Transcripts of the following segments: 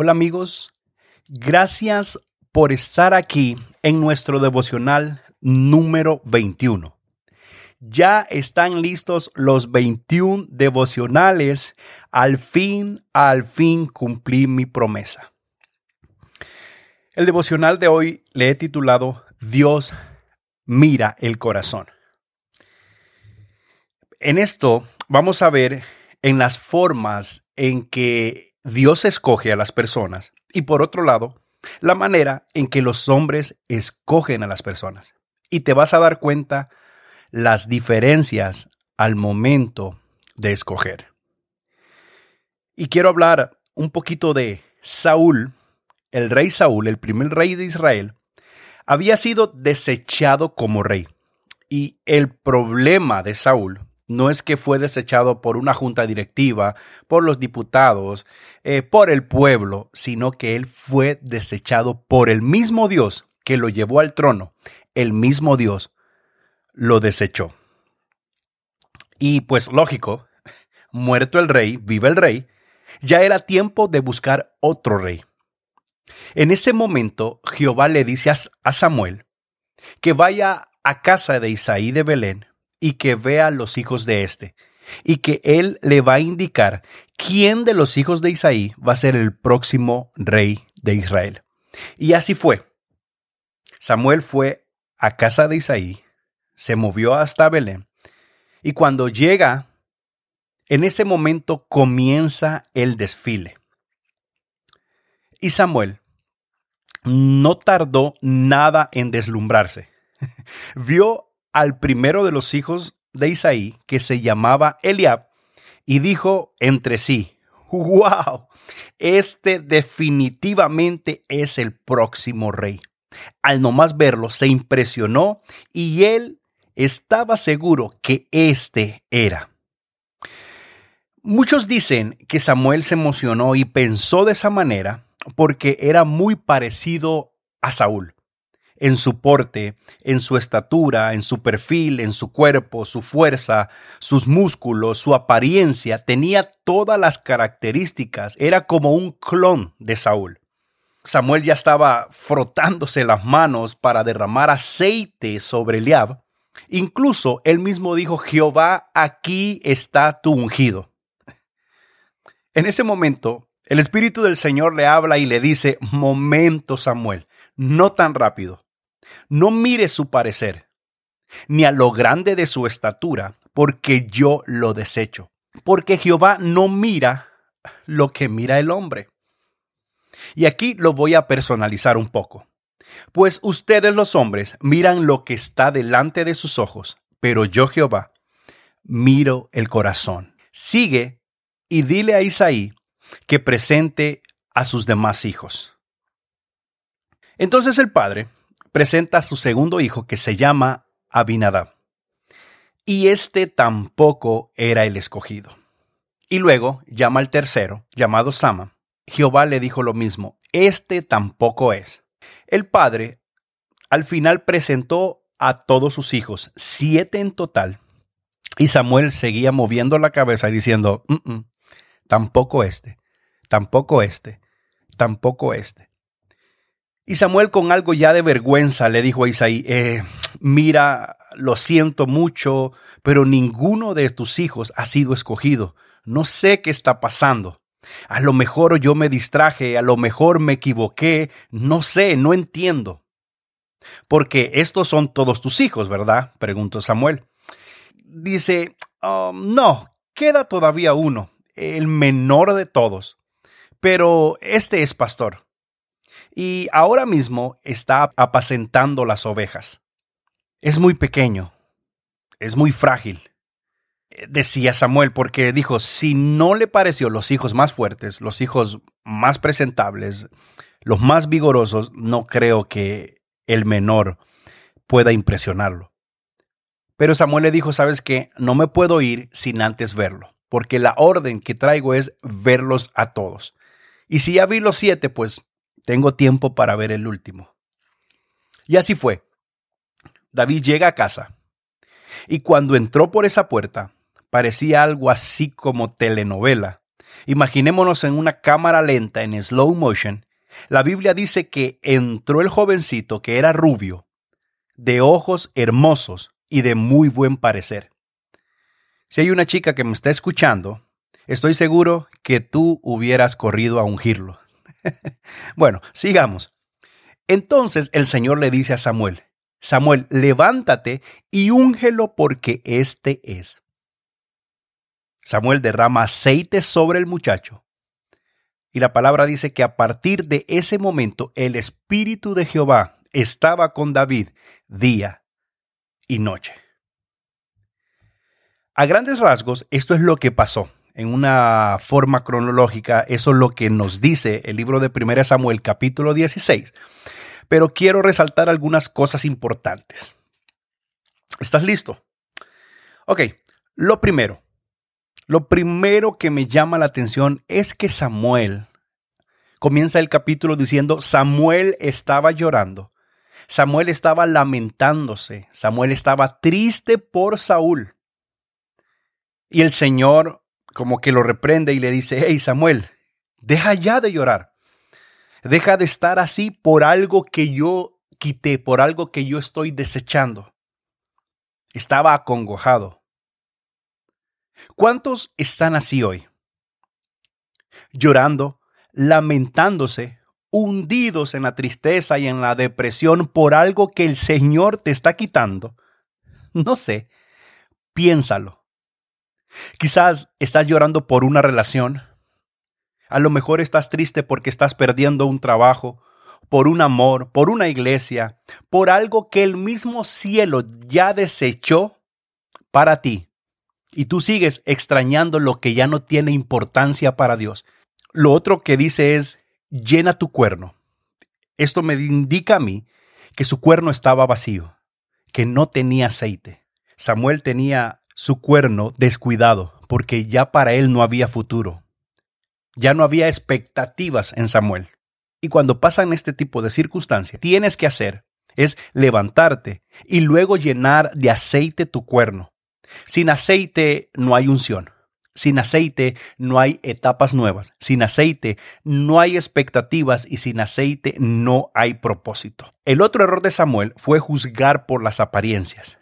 Hola amigos, gracias por estar aquí en nuestro devocional número 21. Ya están listos los 21 devocionales. Al fin, al fin cumplí mi promesa. El devocional de hoy le he titulado Dios mira el corazón. En esto vamos a ver en las formas en que Dios escoge a las personas y por otro lado, la manera en que los hombres escogen a las personas. Y te vas a dar cuenta las diferencias al momento de escoger. Y quiero hablar un poquito de Saúl, el rey Saúl, el primer rey de Israel, había sido desechado como rey. Y el problema de Saúl no es que fue desechado por una junta directiva, por los diputados, eh, por el pueblo, sino que él fue desechado por el mismo Dios que lo llevó al trono. El mismo Dios lo desechó. Y pues lógico, muerto el rey, vive el rey, ya era tiempo de buscar otro rey. En ese momento Jehová le dice a Samuel que vaya a casa de Isaí de Belén y que vea los hijos de éste, y que él le va a indicar quién de los hijos de Isaí va a ser el próximo rey de Israel. Y así fue. Samuel fue a casa de Isaí, se movió hasta Belén, y cuando llega, en ese momento comienza el desfile. Y Samuel no tardó nada en deslumbrarse. Vio al primero de los hijos de Isaí, que se llamaba Eliab, y dijo entre sí, ¡Wow! Este definitivamente es el próximo rey. Al nomás verlo, se impresionó y él estaba seguro que este era. Muchos dicen que Samuel se emocionó y pensó de esa manera porque era muy parecido a Saúl en su porte, en su estatura, en su perfil, en su cuerpo, su fuerza, sus músculos, su apariencia, tenía todas las características, era como un clon de Saúl. Samuel ya estaba frotándose las manos para derramar aceite sobre Eliab. Incluso él mismo dijo, Jehová, aquí está tu ungido. En ese momento, el Espíritu del Señor le habla y le dice, momento Samuel, no tan rápido. No mire su parecer, ni a lo grande de su estatura, porque yo lo desecho. Porque Jehová no mira lo que mira el hombre. Y aquí lo voy a personalizar un poco. Pues ustedes los hombres miran lo que está delante de sus ojos, pero yo Jehová miro el corazón. Sigue y dile a Isaí que presente a sus demás hijos. Entonces el padre presenta a su segundo hijo que se llama Abinadab. Y este tampoco era el escogido. Y luego llama al tercero, llamado Sama. Jehová le dijo lo mismo, este tampoco es. El padre al final presentó a todos sus hijos, siete en total, y Samuel seguía moviendo la cabeza y diciendo, mm, mm, tampoco este, tampoco este, tampoco este. Y Samuel con algo ya de vergüenza le dijo a Isaí, eh, mira, lo siento mucho, pero ninguno de tus hijos ha sido escogido. No sé qué está pasando. A lo mejor yo me distraje, a lo mejor me equivoqué, no sé, no entiendo. Porque estos son todos tus hijos, ¿verdad? preguntó Samuel. Dice, um, no, queda todavía uno, el menor de todos, pero este es pastor y ahora mismo está apacentando las ovejas. Es muy pequeño, es muy frágil, decía Samuel, porque dijo, si no le pareció los hijos más fuertes, los hijos más presentables, los más vigorosos, no creo que el menor pueda impresionarlo. Pero Samuel le dijo, sabes qué, no me puedo ir sin antes verlo, porque la orden que traigo es verlos a todos. Y si ya vi los siete, pues tengo tiempo para ver el último. Y así fue. David llega a casa y cuando entró por esa puerta parecía algo así como telenovela. Imaginémonos en una cámara lenta en slow motion. La Biblia dice que entró el jovencito que era rubio, de ojos hermosos y de muy buen parecer. Si hay una chica que me está escuchando, estoy seguro que tú hubieras corrido a ungirlo. bueno, sigamos. Entonces el Señor le dice a Samuel, Samuel, levántate y úngelo porque este es. Samuel derrama aceite sobre el muchacho. Y la palabra dice que a partir de ese momento el Espíritu de Jehová estaba con David día y noche. A grandes rasgos, esto es lo que pasó. En una forma cronológica, eso es lo que nos dice el libro de 1 Samuel capítulo 16. Pero quiero resaltar algunas cosas importantes. ¿Estás listo? Ok, lo primero, lo primero que me llama la atención es que Samuel comienza el capítulo diciendo, Samuel estaba llorando, Samuel estaba lamentándose, Samuel estaba triste por Saúl. Y el Señor como que lo reprende y le dice, hey Samuel, deja ya de llorar, deja de estar así por algo que yo quité, por algo que yo estoy desechando. Estaba acongojado. ¿Cuántos están así hoy? Llorando, lamentándose, hundidos en la tristeza y en la depresión por algo que el Señor te está quitando. No sé, piénsalo. Quizás estás llorando por una relación. A lo mejor estás triste porque estás perdiendo un trabajo, por un amor, por una iglesia, por algo que el mismo cielo ya desechó para ti y tú sigues extrañando lo que ya no tiene importancia para Dios. Lo otro que dice es, llena tu cuerno. Esto me indica a mí que su cuerno estaba vacío, que no tenía aceite. Samuel tenía su cuerno descuidado porque ya para él no había futuro. Ya no había expectativas en Samuel. Y cuando pasan este tipo de circunstancias, tienes que hacer es levantarte y luego llenar de aceite tu cuerno. Sin aceite no hay unción. Sin aceite no hay etapas nuevas. Sin aceite no hay expectativas y sin aceite no hay propósito. El otro error de Samuel fue juzgar por las apariencias.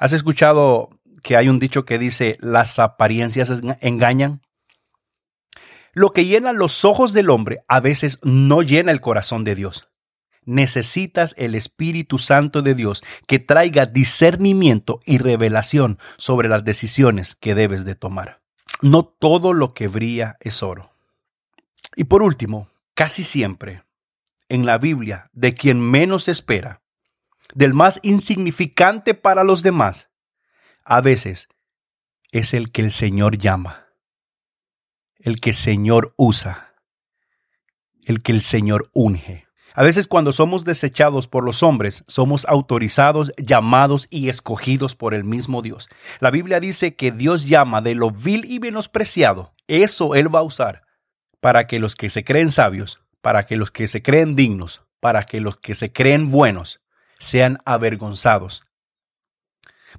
¿Has escuchado que hay un dicho que dice las apariencias engañan? Lo que llena los ojos del hombre a veces no llena el corazón de Dios necesitas el Espíritu Santo de Dios que traiga discernimiento y revelación sobre las decisiones que debes de tomar. No todo lo que brilla es oro. Y por último, casi siempre en la Biblia, de quien menos espera, del más insignificante para los demás, a veces es el que el Señor llama, el que el Señor usa, el que el Señor unge. A veces cuando somos desechados por los hombres, somos autorizados, llamados y escogidos por el mismo Dios. La Biblia dice que Dios llama de lo vil y menospreciado. Eso Él va a usar para que los que se creen sabios, para que los que se creen dignos, para que los que se creen buenos, sean avergonzados.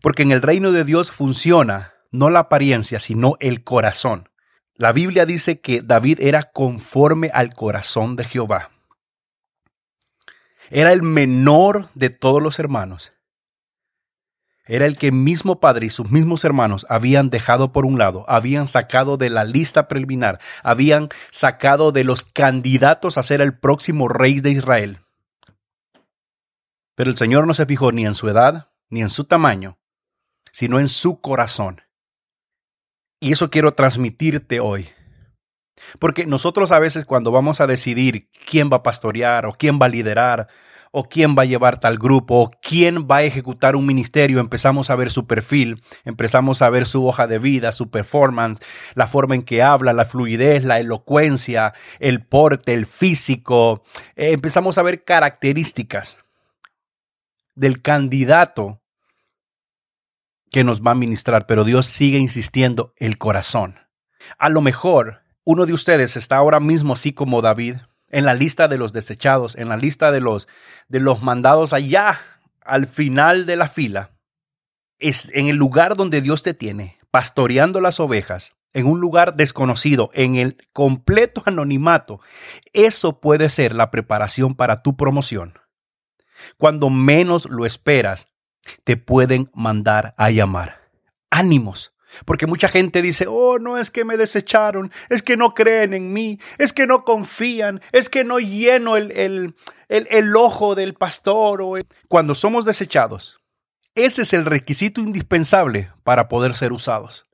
Porque en el reino de Dios funciona no la apariencia, sino el corazón. La Biblia dice que David era conforme al corazón de Jehová. Era el menor de todos los hermanos. Era el que mismo padre y sus mismos hermanos habían dejado por un lado, habían sacado de la lista preliminar, habían sacado de los candidatos a ser el próximo rey de Israel. Pero el Señor no se fijó ni en su edad, ni en su tamaño, sino en su corazón. Y eso quiero transmitirte hoy. Porque nosotros a veces cuando vamos a decidir quién va a pastorear o quién va a liderar o quién va a llevar tal grupo o quién va a ejecutar un ministerio, empezamos a ver su perfil, empezamos a ver su hoja de vida, su performance, la forma en que habla, la fluidez, la elocuencia, el porte, el físico, eh, empezamos a ver características del candidato que nos va a ministrar, pero Dios sigue insistiendo el corazón. A lo mejor uno de ustedes está ahora mismo así como David, en la lista de los desechados, en la lista de los, de los mandados allá al final de la fila, es en el lugar donde Dios te tiene, pastoreando las ovejas, en un lugar desconocido, en el completo anonimato, eso puede ser la preparación para tu promoción. Cuando menos lo esperas, te pueden mandar a llamar. Ánimos. Porque mucha gente dice, oh, no es que me desecharon, es que no creen en mí, es que no confían, es que no lleno el, el, el, el ojo del pastor. O Cuando somos desechados, ese es el requisito indispensable para poder ser usados.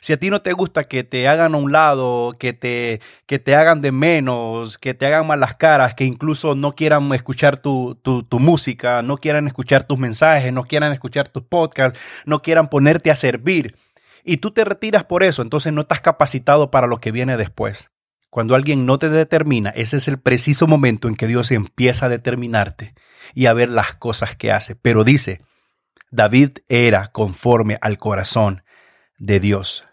Si a ti no te gusta que te hagan a un lado, que te, que te hagan de menos, que te hagan malas caras, que incluso no quieran escuchar tu, tu, tu música, no quieran escuchar tus mensajes, no quieran escuchar tus podcasts, no quieran ponerte a servir, y tú te retiras por eso, entonces no estás capacitado para lo que viene después. Cuando alguien no te determina, ese es el preciso momento en que Dios empieza a determinarte y a ver las cosas que hace. Pero dice, David era conforme al corazón de Dios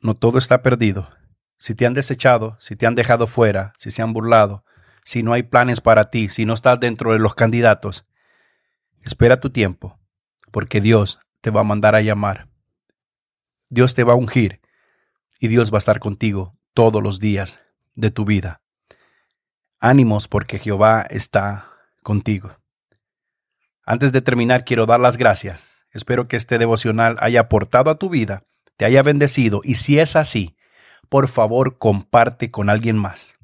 no todo está perdido. Si te han desechado, si te han dejado fuera, si se han burlado, si no hay planes para ti, si no estás dentro de los candidatos, espera tu tiempo, porque Dios te va a mandar a llamar. Dios te va a ungir y Dios va a estar contigo todos los días de tu vida. Ánimos porque Jehová está contigo. Antes de terminar, quiero dar las gracias. Espero que este devocional haya aportado a tu vida te haya bendecido y si es así, por favor comparte con alguien más.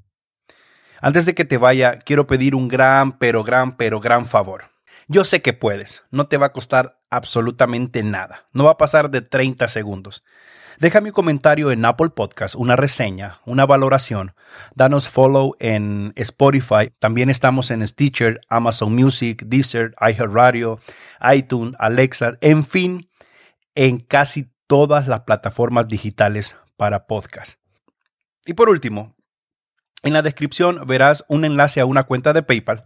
Antes de que te vaya, quiero pedir un gran, pero gran, pero gran favor. Yo sé que puedes, no te va a costar absolutamente nada, no va a pasar de 30 segundos. Déjame un comentario en Apple Podcast, una reseña, una valoración. Danos follow en Spotify. También estamos en Stitcher, Amazon Music, Deezer, iHeartRadio, iTunes, Alexa, en fin, en casi todas las plataformas digitales para podcast. Y por último, en la descripción verás un enlace a una cuenta de PayPal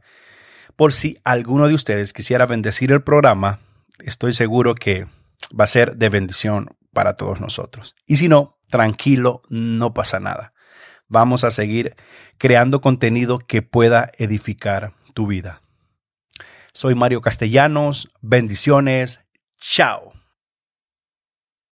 por si alguno de ustedes quisiera bendecir el programa. Estoy seguro que va a ser de bendición para todos nosotros. Y si no, tranquilo, no pasa nada. Vamos a seguir creando contenido que pueda edificar tu vida. Soy Mario Castellanos. Bendiciones. Chao.